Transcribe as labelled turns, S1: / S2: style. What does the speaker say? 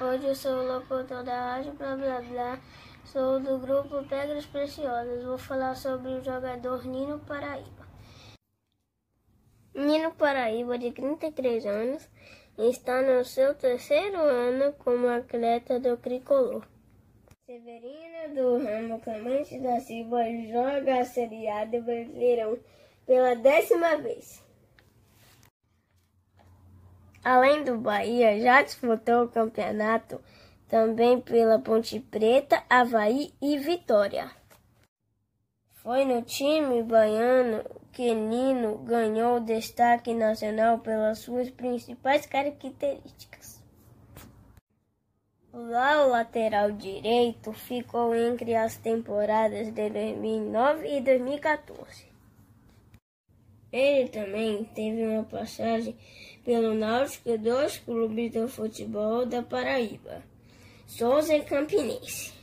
S1: Hoje eu sou o locutor da rádio Blá Blá Blá. Sou do grupo Pedras Preciosas. Vou falar sobre o jogador Nino Paraíba. Nino Paraíba, de 33 anos, está no seu terceiro ano como atleta do tricolor. Severina do Ramo Clemente da Silva joga a Série A do Brasileirão pela décima vez. Além do Bahia, já disputou o campeonato também pela Ponte Preta, Havaí e Vitória. Foi no time baiano que Nino ganhou destaque nacional pelas suas principais características. Lá o lateral direito ficou entre as temporadas de 2009 e 2014. Ele também teve uma passagem pelo Náutico e dois clubes do futebol da Paraíba, Souza e Campinense.